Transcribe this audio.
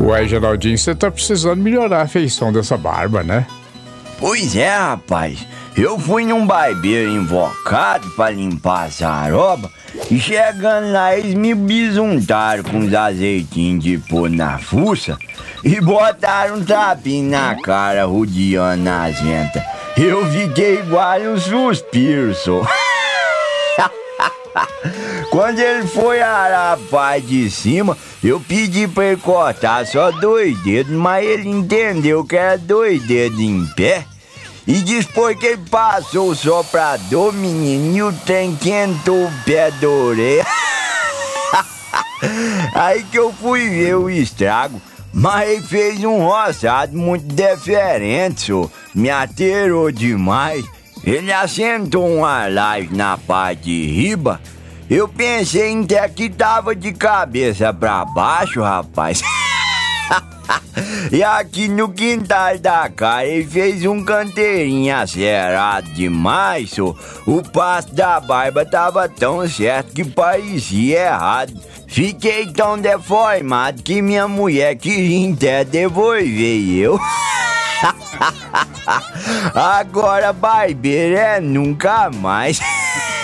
Ué, Geraldinho, você tá precisando melhorar a feição dessa barba, né? Pois é, rapaz. Eu fui num barbeiro invocado pra limpar essa aroba e chegando lá eles me bisuntaram com os azeitinhos de pôr na fuça e botaram um tapinho na cara rodeando as ventas. Eu fiquei igual um suspiro, só. Quando ele foi arar a parte de cima, eu pedi pra ele cortar só dois dedos, mas ele entendeu que era dois dedos em pé. E depois que ele passou o soprador, menino, e o trem quentou o pé da. Aí que eu fui ver o estrago. Mas ele fez um roçado muito diferente, senhor. Me aterrou demais. Ele assentou uma live na parte de riba. Eu pensei até que tava de cabeça pra baixo, rapaz. e aqui no quintal da casa ele fez um canteirinho acerado demais. O passo da barba tava tão certo que parecia errado. Fiquei tão deformado que minha mulher queria até devolver eu. Agora barbeiro é nunca mais.